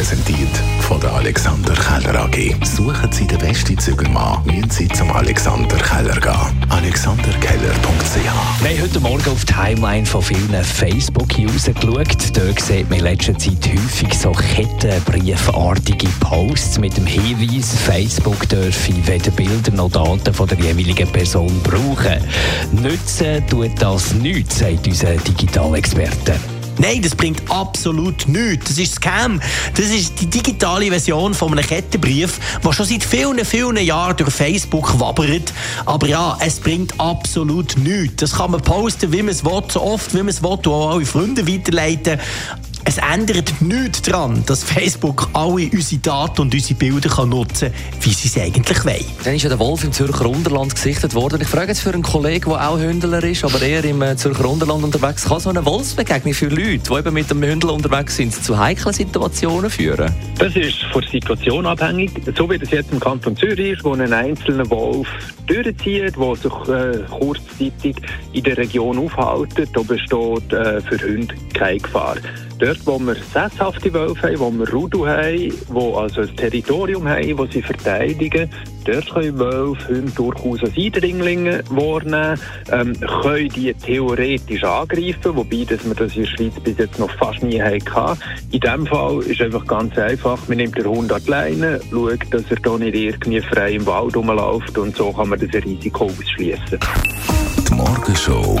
präsentiert von der Alexander Keller AG. Suchen Sie den besten Zügelmann, müssen Sie zum Alexander Keller gehen. AlexanderKeller.ch Wir haben heute Morgen auf die Timeline von vielen Facebook-Usern geschaut. Dort sieht man in letzter Zeit häufig so kettenbriefartige Posts mit dem Hinweis, Facebook dürfe weder Bilder noch Daten von der jeweiligen Person brauchen. Nützen tut das nichts, sagt unser Digitalexperte. Nein, das bringt absolut nichts. Das ist Scam. Das ist die digitale Version von einem Kettenbrief, der schon seit vielen, vielen Jahren durch Facebook wabbert. Aber ja, es bringt absolut nichts. Das kann man posten, wie man es will, so oft, wie man es will, und auch alle Freunde weiterleiten. Es ändert nichts daran, dass Facebook alle unsere Daten und unsere Bilder kann nutzen kann, wie sie es eigentlich wollen. Dann ist ja der Wolf im Zürcher Unterland gesichtet worden. Ich frage jetzt für einen Kollegen, der auch Hündler ist, aber eher im äh, Zürcher Unterland unterwegs, kann so eine Wolfsbegegnung für Leute, die eben mit dem Hündler unterwegs sind, zu heiklen Situationen führen? Das ist von der Situation abhängig. So wie es jetzt im Kanton Zürich ist, wo ein einzelner Wolf durchzieht, der sich äh, kurzzeitig in der Region aufhält, da besteht äh, für Hunde keine Gefahr. Dort, wo wir sesshafte Wölfe haben, wo wir Rudu haben, die also ein Territorium haben, das sie verteidigen, dort können Wölfe Hunde durchaus als Eindringlinge wahrnehmen, ähm, können die theoretisch angreifen, wobei dass wir das in der Schweiz bis jetzt noch fast nie hatten. In diesem Fall ist einfach ganz einfach, man nimmt den Hund an die Leine, schaut, dass er da nicht irgendwie frei im Wald rumläuft und so kann man das Risiko ausschließen. Die Morgenshow